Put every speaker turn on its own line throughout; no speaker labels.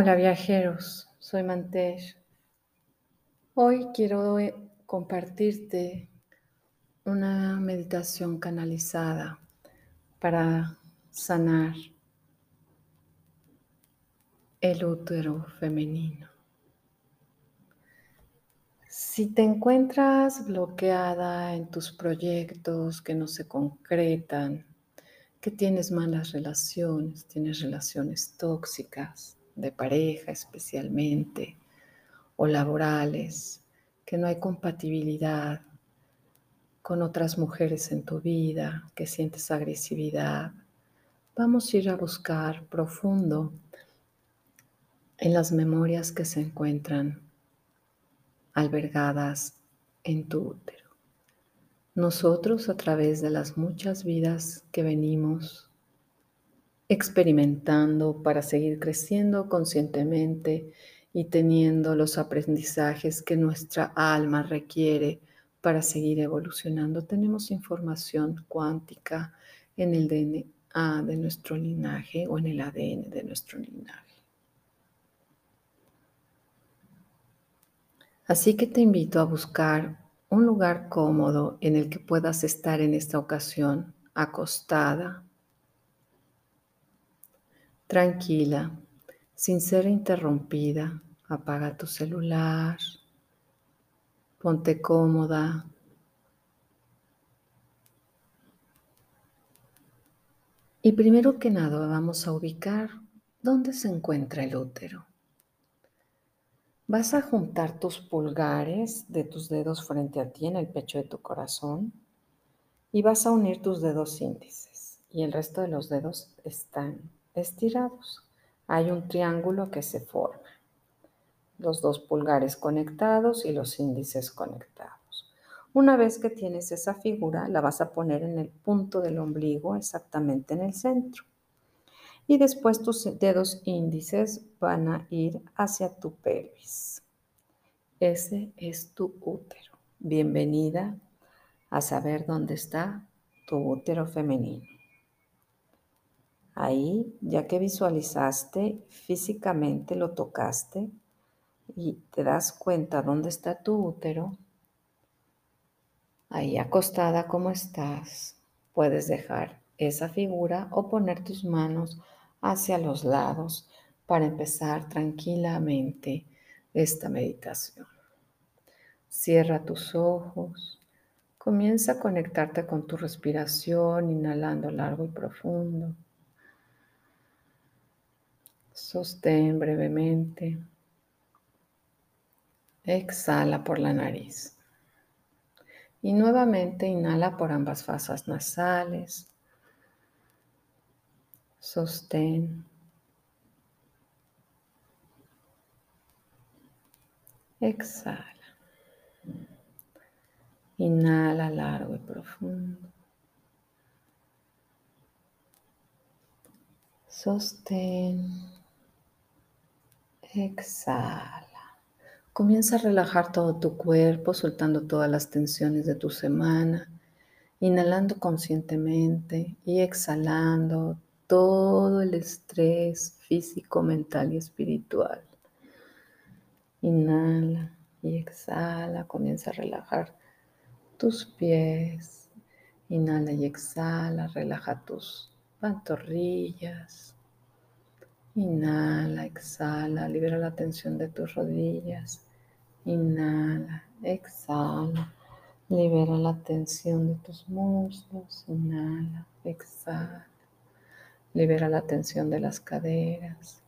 Hola viajeros, soy Mantesh. Hoy quiero eh, compartirte una meditación canalizada para sanar el útero femenino. Si te encuentras bloqueada en tus proyectos que no se concretan, que tienes malas relaciones, tienes relaciones tóxicas, de pareja especialmente, o laborales, que no hay compatibilidad con otras mujeres en tu vida, que sientes agresividad, vamos a ir a buscar profundo en las memorias que se encuentran albergadas en tu útero. Nosotros a través de las muchas vidas que venimos experimentando para seguir creciendo conscientemente y teniendo los aprendizajes que nuestra alma requiere para seguir evolucionando. Tenemos información cuántica en el DNA de nuestro linaje o en el ADN de nuestro linaje. Así que te invito a buscar un lugar cómodo en el que puedas estar en esta ocasión acostada tranquila, sin ser interrumpida. Apaga tu celular, ponte cómoda. Y primero que nada vamos a ubicar dónde se encuentra el útero. Vas a juntar tus pulgares de tus dedos frente a ti en el pecho de tu corazón y vas a unir tus dedos índices y el resto de los dedos están estirados. Hay un triángulo que se forma. Los dos pulgares conectados y los índices conectados. Una vez que tienes esa figura, la vas a poner en el punto del ombligo, exactamente en el centro. Y después tus dedos índices van a ir hacia tu pelvis. Ese es tu útero. Bienvenida a saber dónde está tu útero femenino. Ahí, ya que visualizaste físicamente, lo tocaste y te das cuenta dónde está tu útero, ahí acostada como estás, puedes dejar esa figura o poner tus manos hacia los lados para empezar tranquilamente esta meditación. Cierra tus ojos, comienza a conectarte con tu respiración, inhalando largo y profundo. Sostén brevemente. Exhala por la nariz. Y nuevamente inhala por ambas fasas nasales. Sostén. Exhala. Inhala largo y profundo. Sostén. Exhala. Comienza a relajar todo tu cuerpo, soltando todas las tensiones de tu semana, inhalando conscientemente y exhalando todo el estrés físico, mental y espiritual. Inhala y exhala, comienza a relajar tus pies. Inhala y exhala, relaja tus pantorrillas, Inhala, exhala, libera la tensión de tus rodillas. Inhala, exhala, libera la tensión de tus muslos. Inhala, exhala, libera la tensión de las caderas.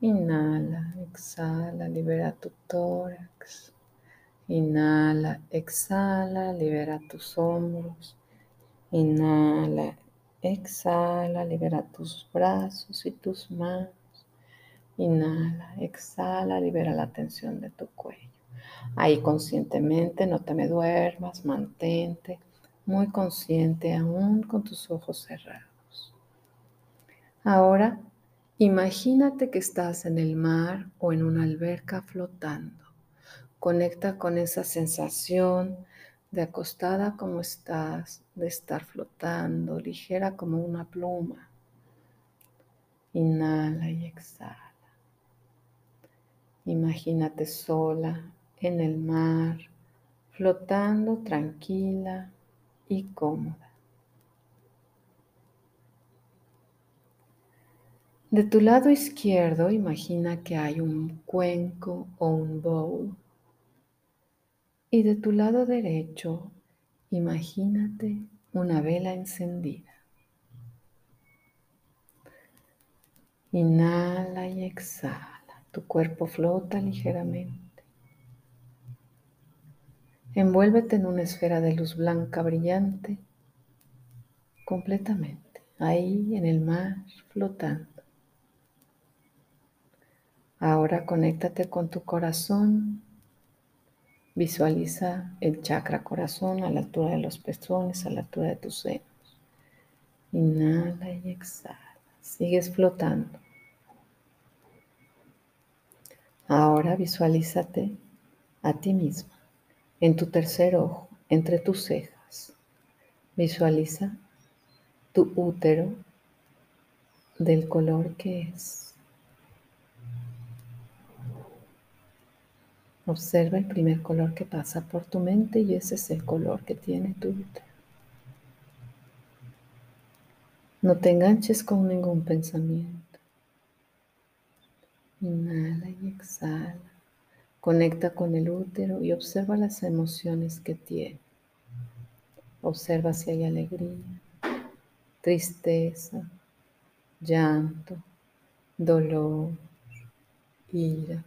Inhala, exhala, libera tu tórax. Inhala, exhala, libera tus hombros. Inhala, exhala, libera tus brazos y tus manos. Inhala, exhala, libera la tensión de tu cuello. Ahí conscientemente, no te me duermas, mantente muy consciente aún con tus ojos cerrados. Ahora, imagínate que estás en el mar o en una alberca flotando. Conecta con esa sensación de acostada como estás, de estar flotando, ligera como una pluma. Inhala y exhala. Imagínate sola en el mar, flotando tranquila y cómoda. De tu lado izquierdo imagina que hay un cuenco o un bowl. Y de tu lado derecho imagínate una vela encendida. Inhala y exhala. Tu cuerpo flota ligeramente. Envuélvete en una esfera de luz blanca brillante completamente, ahí en el mar flotando. Ahora conéctate con tu corazón. Visualiza el chakra corazón a la altura de los pezones, a la altura de tus senos. Inhala y exhala. Sigues flotando. Ahora visualízate a ti misma en tu tercer ojo, entre tus cejas. Visualiza tu útero del color que es. Observa el primer color que pasa por tu mente y ese es el color que tiene tu útero. No te enganches con ningún pensamiento. Inhala y exhala. Conecta con el útero y observa las emociones que tiene. Observa si hay alegría, tristeza, llanto, dolor, ira,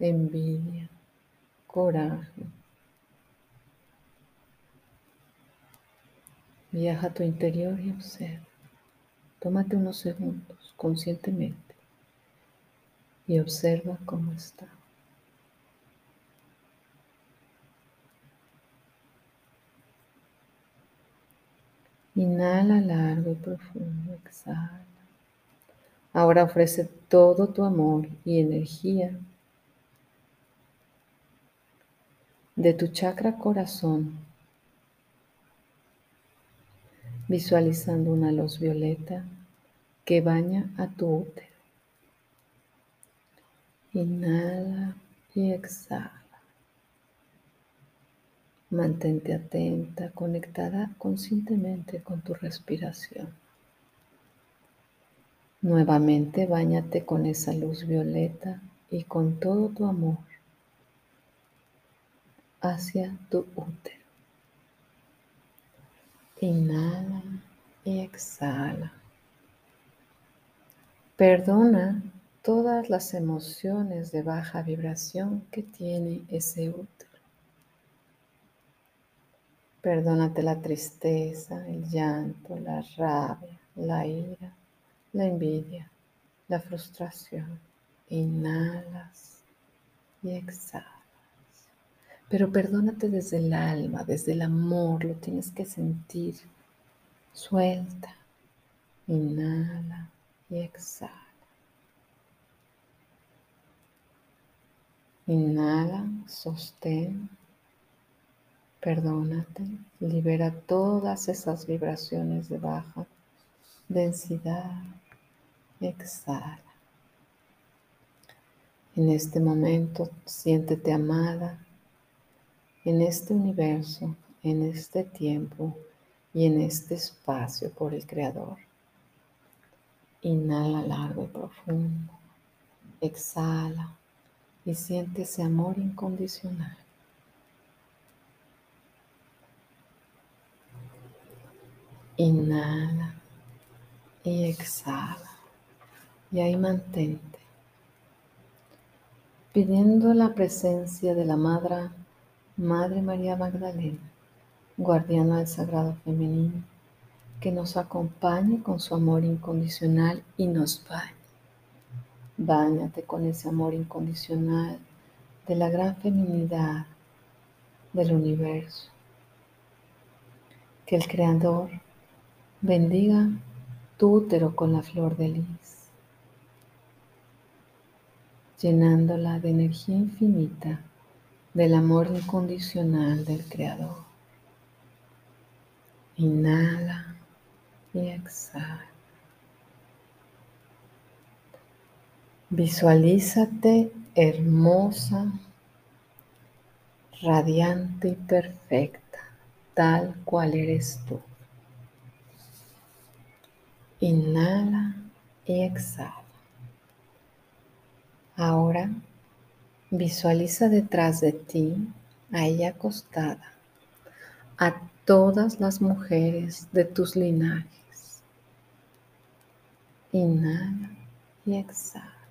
envidia, coraje. Viaja a tu interior y observa. Tómate unos segundos conscientemente y observa cómo está. Inhala largo y profundo, exhala. Ahora ofrece todo tu amor y energía de tu chakra corazón, visualizando una luz violeta que baña a tu útero. Inhala y exhala. Mantente atenta, conectada conscientemente con tu respiración. Nuevamente bañate con esa luz violeta y con todo tu amor hacia tu útero. Inhala y exhala. Perdona todas las emociones de baja vibración que tiene ese útero. Perdónate la tristeza, el llanto, la rabia, la ira, la envidia, la frustración. Inhalas y exhalas. Pero perdónate desde el alma, desde el amor, lo tienes que sentir. Suelta, inhala y exhala. Inhala, sostén, perdónate, libera todas esas vibraciones de baja densidad, exhala. En este momento siéntete amada, en este universo, en este tiempo y en este espacio por el Creador. Inhala largo y profundo. Exhala y siente ese amor incondicional. Inhala y exhala. Y ahí mantente, pidiendo la presencia de la Madre Madre María Magdalena, guardiana del Sagrado Femenino, que nos acompañe con su amor incondicional y nos bañe. Báñate con ese amor incondicional de la gran feminidad del universo. Que el Creador bendiga tu útero con la flor de lis, llenándola de energía infinita del amor incondicional del Creador. Inhala y exhala. Visualízate hermosa, radiante y perfecta, tal cual eres tú. Inhala y exhala. Ahora visualiza detrás de ti, a ella acostada, a todas las mujeres de tus linajes. Inhala y exhala.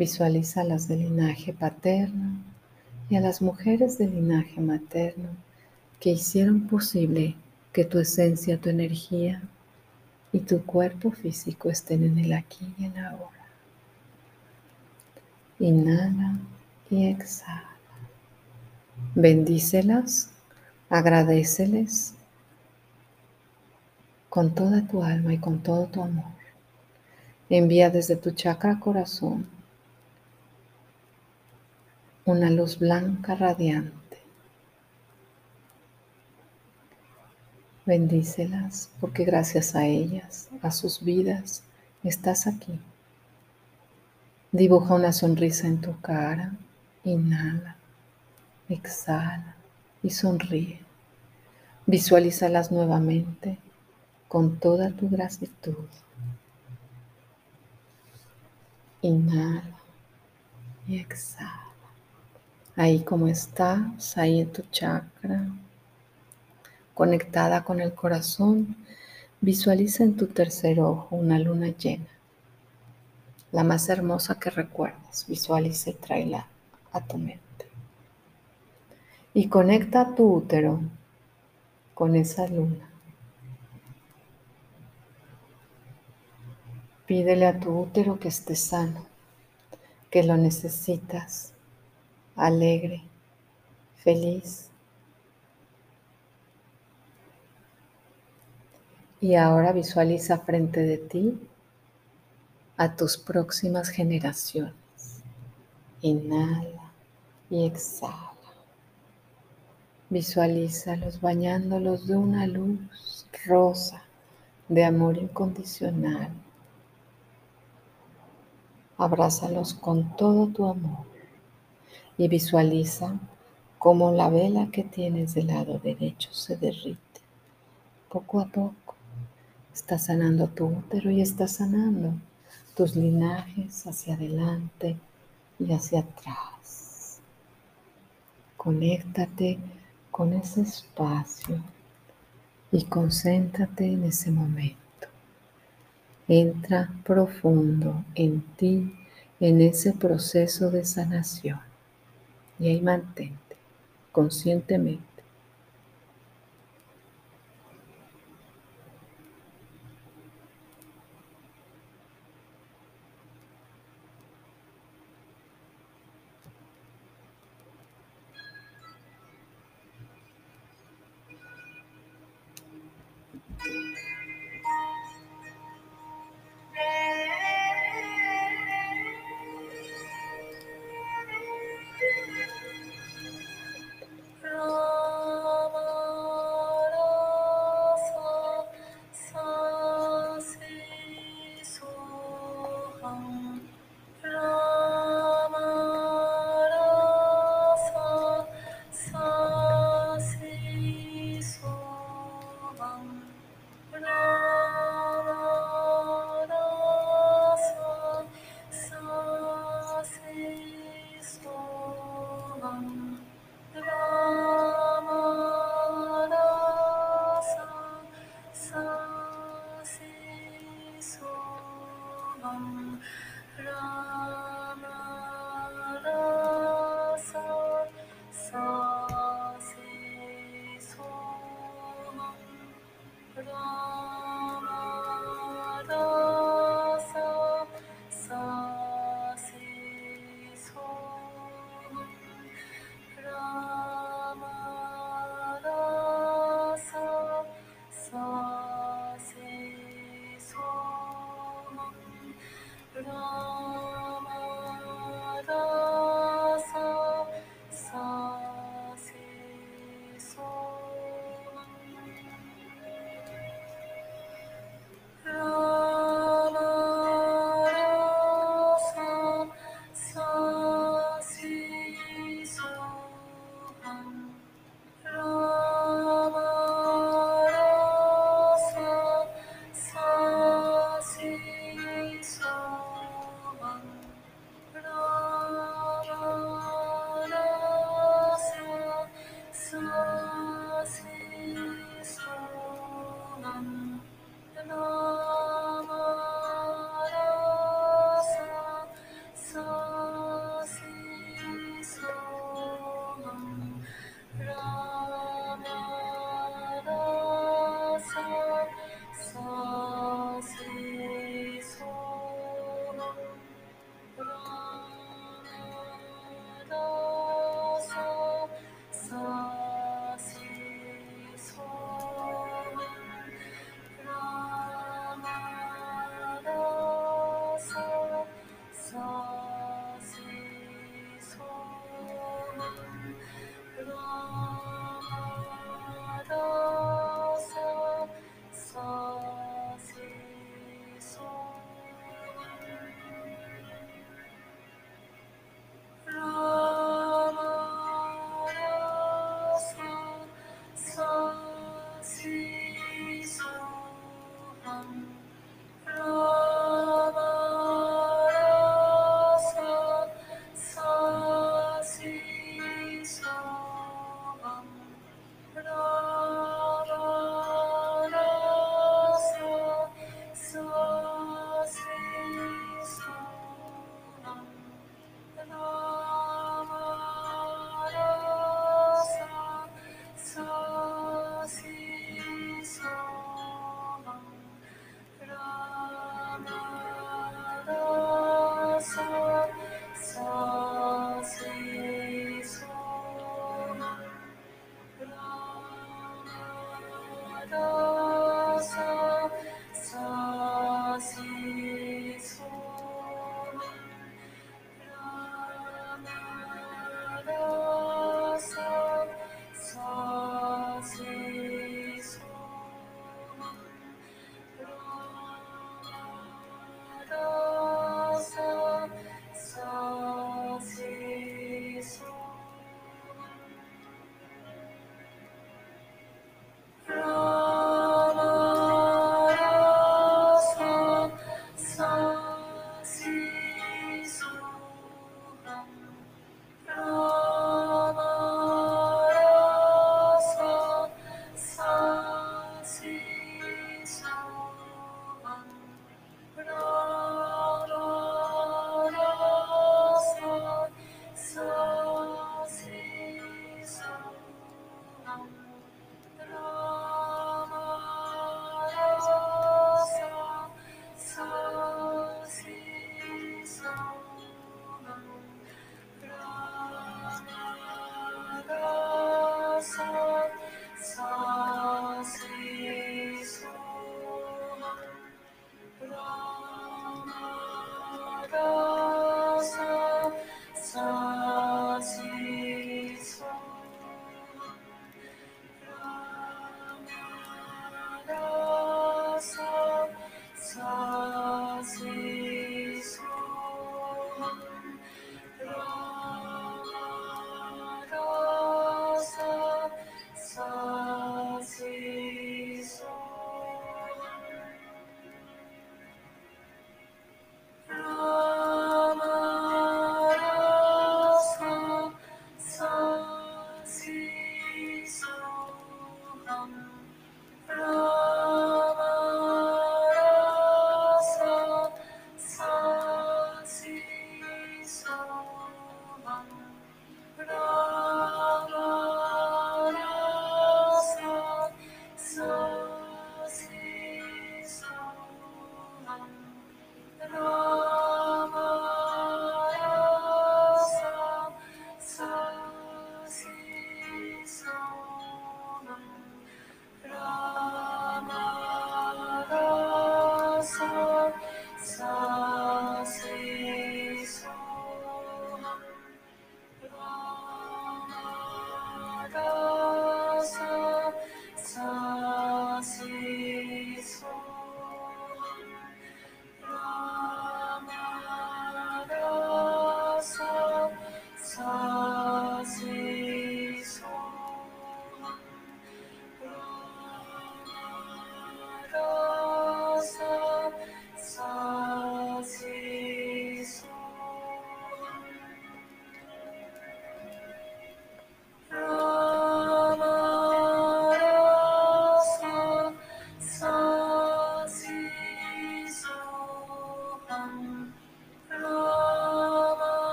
Visualiza a las del linaje paterno y a las mujeres del linaje materno que hicieron posible que tu esencia, tu energía y tu cuerpo físico estén en el aquí y en ahora. Inhala y exhala. Bendícelas, agradeceles con toda tu alma y con todo tu amor. Envía desde tu chakra corazón una luz blanca radiante. Bendícelas porque gracias a ellas, a sus vidas, estás aquí. Dibuja una sonrisa en tu cara. Inhala, exhala y sonríe. Visualízalas nuevamente con toda tu gratitud. Inhala y exhala. Ahí como estás, ahí en tu chakra, conectada con el corazón, visualiza en tu tercer ojo una luna llena la más hermosa que recuerdes. Visualiza y tráela a tu mente. Y conecta tu útero con esa luna. Pídele a tu útero que esté sano, que lo necesitas, alegre, feliz. Y ahora visualiza frente de ti a tus próximas generaciones. Inhala y exhala. Visualízalos bañándolos de una luz rosa de amor incondicional. Abrázalos con todo tu amor y visualiza cómo la vela que tienes del lado derecho se derrite poco a poco. Está sanando tu útero y está sanando tus linajes hacia adelante y hacia atrás. Conéctate con ese espacio y concéntrate en ese momento. Entra profundo en ti, en ese proceso de sanación. Y ahí mantente conscientemente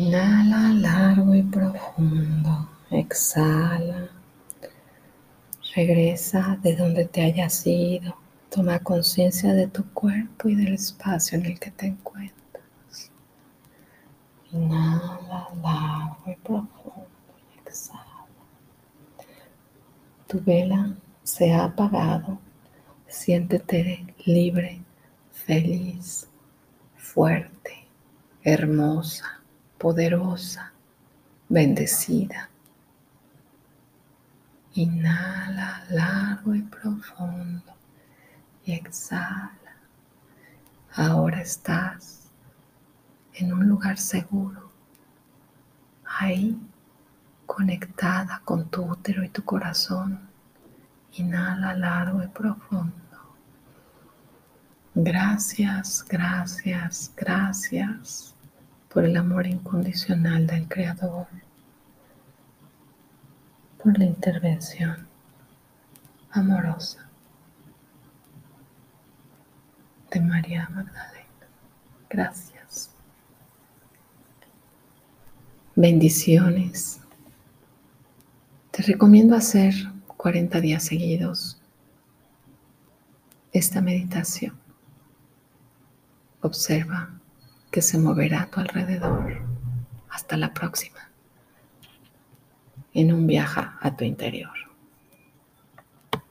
Inhala largo y profundo. Exhala. Regresa de donde te hayas ido. Toma conciencia de tu cuerpo y del espacio en el que te encuentras. Inhala largo y profundo. Exhala. Tu vela se ha apagado. Siéntete libre, feliz, fuerte, hermosa poderosa, bendecida. Inhala largo y profundo y exhala. Ahora estás en un lugar seguro, ahí conectada con tu útero y tu corazón. Inhala largo y profundo. Gracias, gracias, gracias por el amor incondicional del Creador, por la intervención amorosa de María Magdalena. Gracias. Bendiciones. Te recomiendo hacer 40 días seguidos esta meditación. Observa que se moverá a tu alrededor. Hasta la próxima en un viaje a tu interior.